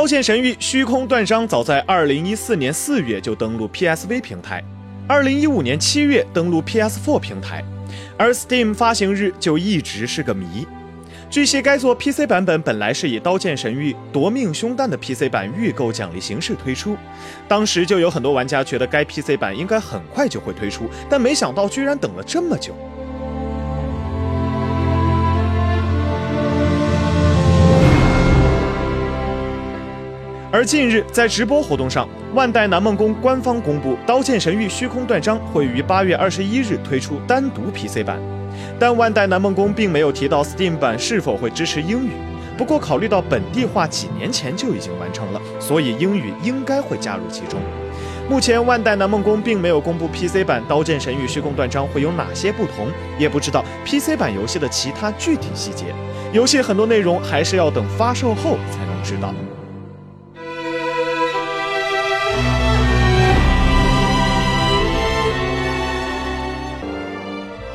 刀剑神域：虚空断章早在2014年4月就登陆 PSV 平台，2015年7月登陆 PS4 平台，而 Steam 发行日就一直是个谜。据悉，该作 PC 版本本来是以《刀剑神域：夺命凶弹》的 PC 版预购奖励形式推出，当时就有很多玩家觉得该 PC 版应该很快就会推出，但没想到居然等了这么久。而近日在直播活动上，万代南梦宫官方公布，《刀剑神域：虚空断章》会于八月二十一日推出单独 PC 版。但万代南梦宫并没有提到 Steam 版是否会支持英语。不过，考虑到本地化几年前就已经完成了，所以英语应该会加入其中。目前，万代南梦宫并没有公布 PC 版《刀剑神域：虚空断章》会有哪些不同，也不知道 PC 版游戏的其他具体细节。游戏很多内容还是要等发售后才能知道。